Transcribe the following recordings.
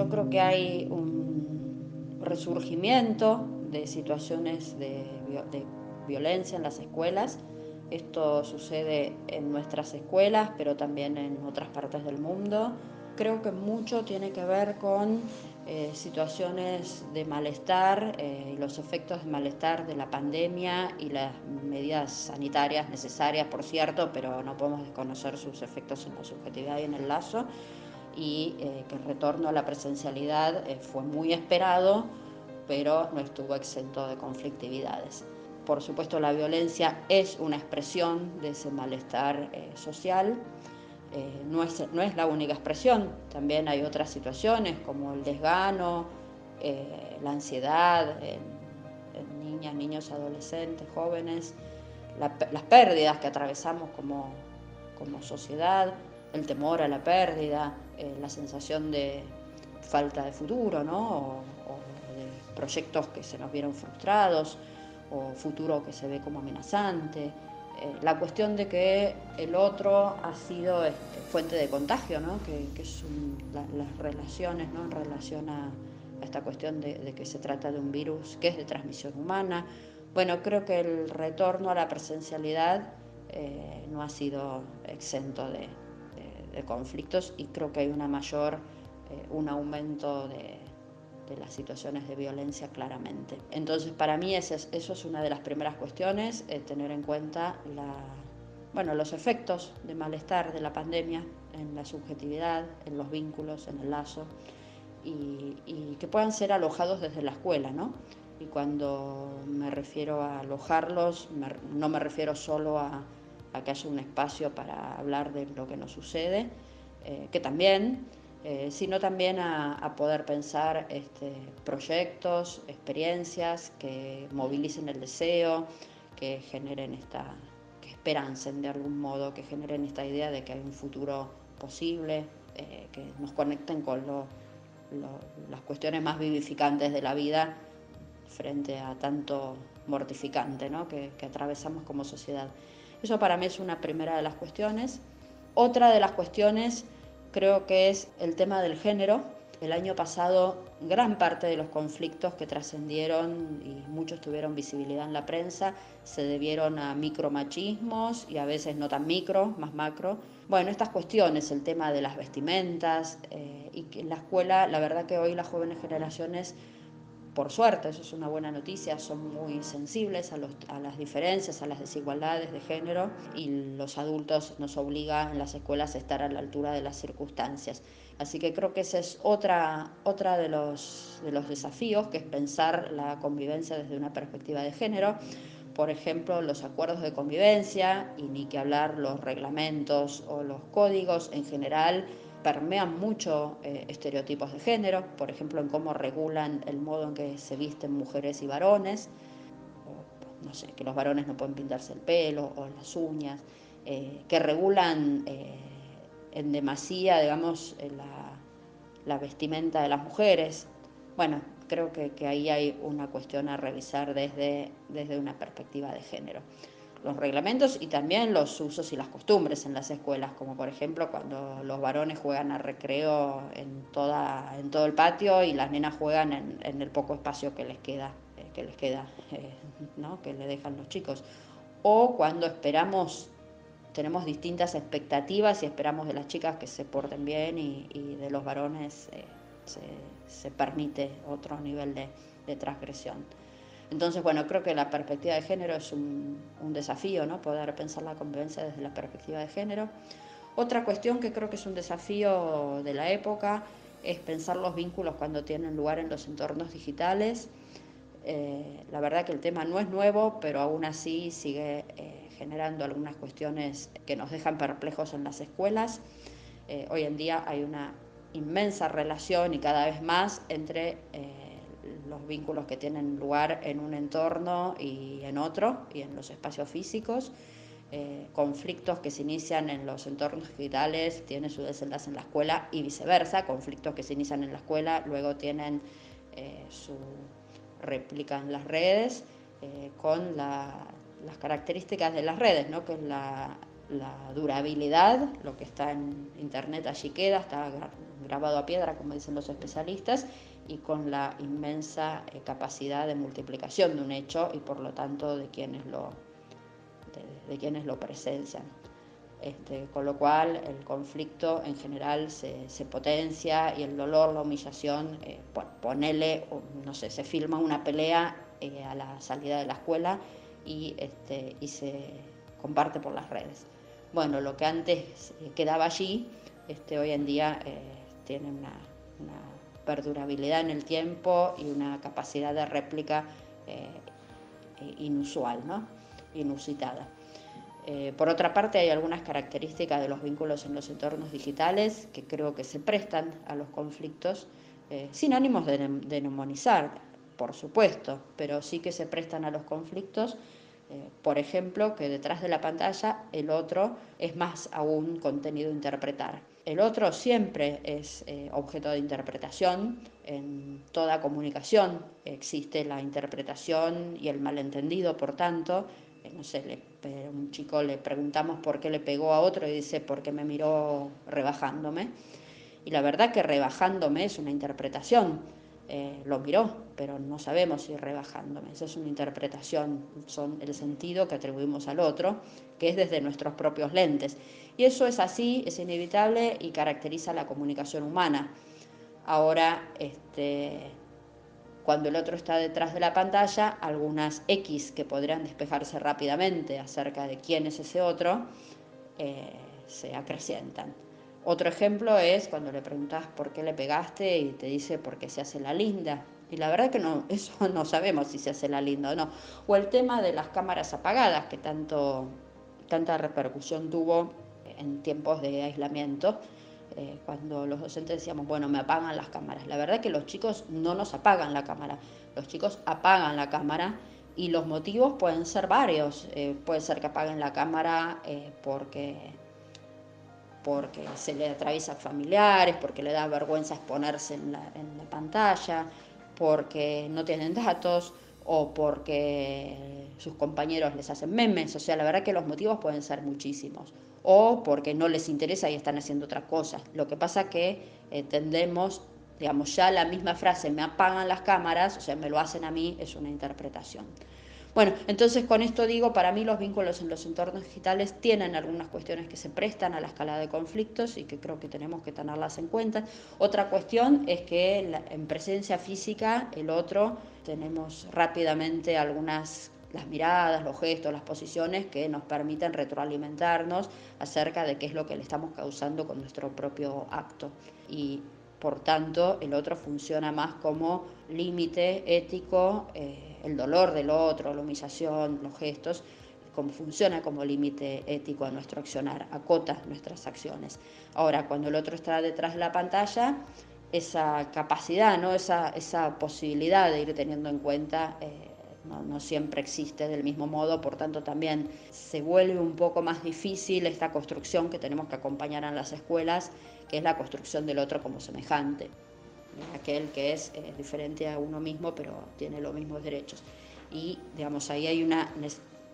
yo creo que hay un resurgimiento de situaciones de, de violencia en las escuelas. Esto sucede en nuestras escuelas, pero también en otras partes del mundo. Creo que mucho tiene que ver con eh, situaciones de malestar eh, y los efectos de malestar de la pandemia y las medidas sanitarias necesarias, por cierto, pero no podemos desconocer sus efectos en la subjetividad y en el lazo, y eh, que el retorno a la presencialidad fue muy esperado, pero no estuvo exento de conflictividades. Por supuesto, la violencia es una expresión de ese malestar social eh, no, es, no, es, la única expresión, también hay otras situaciones como el desgano, eh, la ansiedad en, niñas, niños, adolescentes, jóvenes, las pérdidas que atravesamos como, como, sociedad, el temor a la pérdida, eh, la sensación de falta de futuro, ¿no? o, o de proyectos que se nos vieron frustrados, o futuro que se ve como amenazante. Eh, la cuestión de que el otro ha sido este, fuente de contagio, ¿no? que, que son las relaciones ¿no? en relación a, esta cuestión de, que se trata de un virus que es de transmisión humana. Bueno, creo que el retorno a la presencialidad eh, no ha sido exento de, conflictos y creo que hay una mayor, eh, un aumento de, de las situaciones de violencia claramente. Entonces, para mí eso es, eso es una de las primeras cuestiones, eh, tener en cuenta la, bueno, los efectos de malestar de la pandemia en la subjetividad, en los vínculos, en el lazo, y, que puedan ser alojados desde la escuela, ¿no? Y cuando me refiero a alojarlos, no me refiero solo a, que haya un espacio para hablar de lo que nos sucede, eh, que también, eh, sino también a, poder pensar este, proyectos, experiencias que movilicen el deseo, que generen esta, que esperancen de algún modo, que generen esta idea de que hay un futuro posible, eh, que nos conecten con las cuestiones más vivificantes de la vida frente a tanto mortificante que, que atravesamos como sociedad. Eso para mí es una primera de las cuestiones. Otra de las cuestiones creo que es el tema del género. El año pasado gran parte de los conflictos que trascendieron y muchos tuvieron visibilidad en la prensa se debieron a micromachismos y a veces no tan micro, más macro. Bueno, estas cuestiones, el tema de las vestimentas eh, y que en la escuela, la verdad que hoy las jóvenes generaciones por suerte, eso es una buena noticia, son muy sensibles a, las diferencias, a las desigualdades de género y los adultos nos obligan en las escuelas a estar a la altura de las circunstancias. Así que creo que ese es otra, otra de, los, de los desafíos, que es pensar la convivencia desde una perspectiva de género. Por ejemplo, los acuerdos de convivencia y ni que hablar los reglamentos o los códigos en general permean mucho eh, estereotipos de género, por ejemplo, en cómo regulan el modo en que se visten mujeres y varones, no sé, que los varones no pueden pintarse el pelo o las uñas, eh, que regulan eh, en demasía, digamos, la, vestimenta de las mujeres. Bueno, creo que, que, ahí hay una cuestión a revisar desde, desde una perspectiva de género los reglamentos y también los usos y las costumbres en las escuelas, como por ejemplo cuando los varones juegan a recreo en, toda, en todo el patio y las nenas juegan en, el poco espacio que les queda, eh, que les queda, eh, ¿no? que le dejan los chicos. O cuando esperamos, tenemos distintas expectativas y esperamos de las chicas que se porten bien y, de los varones eh, se, permite otro nivel de, de transgresión. Entonces, bueno, creo que la perspectiva de género es un, desafío, ¿no? Poder pensar la convivencia desde la perspectiva de género. Otra cuestión que creo que es un desafío de la época es pensar los vínculos cuando tienen lugar en los entornos digitales. Eh, la verdad que el tema no es nuevo, pero aún así sigue eh, generando algunas cuestiones que nos dejan perplejos en las escuelas. Eh, hoy en día hay una inmensa relación y cada vez más entre los vínculos que tienen lugar en un entorno y en otro, y en los espacios físicos. Eh, conflictos que se inician en los entornos digitales tienen su desenlace en la escuela y viceversa, conflictos que se inician en la escuela luego tienen eh, su réplica en las redes eh, con las características de las redes, ¿no? que es la, la durabilidad, lo que está en internet allí queda, está grabado a piedra, como dicen los especialistas, y con la inmensa eh, capacidad de multiplicación de un hecho y por lo tanto de quienes lo, de, quienes lo presencian. Este, con lo cual el conflicto en general se, potencia y el dolor, la humillación, eh, ponele, no sé, se filma una pelea eh, a la salida de la escuela y, este, y se comparte por las redes. Bueno, lo que antes quedaba allí, este, hoy en día tiene una perdurabilidad en el tiempo y una capacidad de réplica eh, inusual, ¿no? inusitada. Eh, por otra parte, hay algunas características de los vínculos en los entornos digitales que creo que se prestan a los conflictos, eh, sin ánimos de, de neumonizar, por supuesto, pero sí que se prestan a los conflictos por ejemplo, que detrás de la pantalla el otro es más aún contenido a interpretar. El otro siempre es eh, objeto de interpretación. En toda comunicación existe la interpretación y el malentendido, por tanto. Eh, no sé, un chico le preguntamos por qué le pegó a otro y dice porque me miró rebajándome. Y la verdad que rebajándome es una interpretación. Eh, lo miró, pero no sabemos si rebajándome. Esa es una interpretación, son el sentido que atribuimos al otro, que es desde nuestros propios lentes. Y eso es así, es inevitable y caracteriza la comunicación humana. Ahora, este, cuando el otro está detrás de la pantalla, algunas X que podrían despejarse rápidamente acerca de quién es ese otro, eh, se acrecientan. Otro ejemplo es cuando le preguntas por qué le pegaste y te dice por qué se hace la linda. Y la verdad que no, eso no sabemos si se hace la linda o no. O el tema de las cámaras apagadas, que tanto, tanta repercusión tuvo en tiempos de aislamiento, eh, cuando los docentes decíamos, bueno, me apagan las cámaras. La verdad que los chicos no nos apagan la cámara, los chicos apagan la cámara y los motivos pueden ser varios. Eh, puede ser que apaguen la cámara eh, porque, porque se le atraviesa familiares, porque le da vergüenza exponerse en la, pantalla, porque no tienen datos o porque sus compañeros les hacen memes. O sea, la verdad que los motivos pueden ser muchísimos o porque no les interesa y están haciendo otra cosa. Lo que pasa que eh, tendemos, digamos, ya la misma frase, me apagan las cámaras, o sea, me lo hacen a mí, es una interpretación. Bueno, entonces con esto digo, para mí los vínculos en los entornos digitales tienen algunas cuestiones que se prestan a la escala de conflictos y que creo que tenemos que tenerlas en cuenta. Otra cuestión es que en presencia física, el otro, tenemos rápidamente algunas las miradas, los gestos, las posiciones que nos permiten retroalimentarnos acerca de qué es lo que le estamos causando con nuestro propio acto. Por tanto, el otro funciona más como límite ético, eh, el dolor del otro, la humillación, los gestos, como funciona como límite ético a nuestro accionar, acota nuestras acciones. Ahora, cuando el otro está detrás de la pantalla, esa capacidad, ¿no? esa, esa posibilidad de ir teniendo en cuenta eh, no, siempre existe del mismo modo, por tanto también se vuelve un poco más difícil esta construcción que tenemos que acompañar en las escuelas, que es la construcción del otro como semejante, aquel que es diferente a uno mismo pero tiene los mismos derechos. Y digamos, ahí hay una,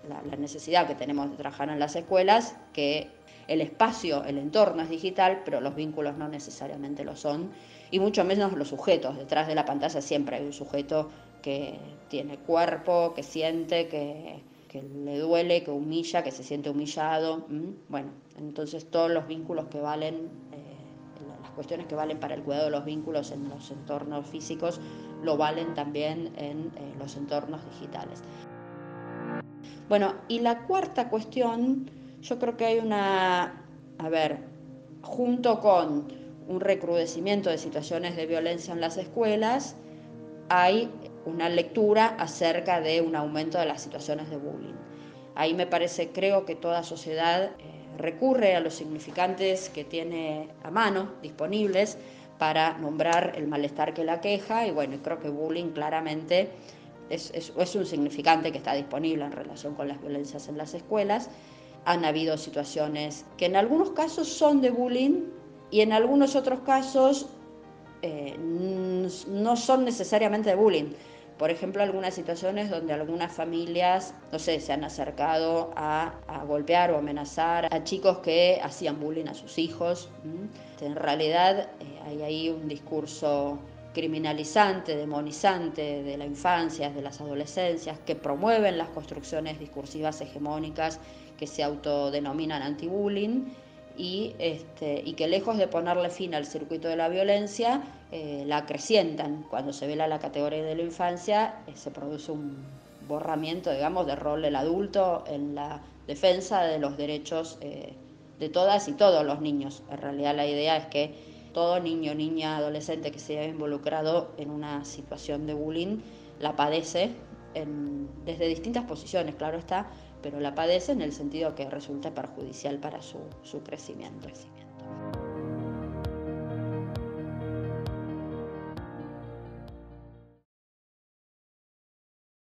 la, necesidad que tenemos de trabajar en las escuelas, que el espacio, el entorno es digital, pero los vínculos no necesariamente lo son, y mucho menos los sujetos. Detrás de la pantalla siempre hay un sujeto que tiene cuerpo, que siente, que, le duele, que humilla, que se siente humillado. Bueno, entonces todos los vínculos que valen, eh, las cuestiones que valen para el cuidado de los vínculos en los entornos físicos, lo valen también en eh, los entornos digitales. Bueno, y la cuarta cuestión, yo creo que hay una, a ver, junto con un recrudecimiento de situaciones de violencia en las escuelas, hay una lectura acerca de un aumento de las situaciones de bullying. Ahí me parece, creo que toda sociedad eh, recurre a los significantes que tiene a mano, disponibles, para nombrar el malestar que la queja y bueno, creo que bullying claramente es, es, un significante que está disponible en relación con las violencias en las escuelas. Han habido situaciones que en algunos casos son de bullying y en algunos otros casos eh, no son necesariamente de bullying por ejemplo, algunas situaciones donde algunas familias, no sé, se han acercado a, golpear o amenazar a chicos que hacían bullying a sus hijos. En realidad eh, hay ahí un discurso criminalizante, demonizante de la infancia, de las adolescencias, que promueven las construcciones discursivas hegemónicas que se autodenominan anti-bullying y, este, que lejos de ponerle fin al circuito de la violencia, eh, la acrecientan. Cuando se vela la categoría de la infancia, eh, se produce un borramiento, digamos, de rol del adulto en la defensa de los derechos eh, de todas y todos los niños. En realidad la idea es que todo niño, niña, adolescente que se haya involucrado en una situación de bullying la padece desde distintas posiciones, claro está, pero la padece en el sentido que resulta perjudicial para su, su crecimiento.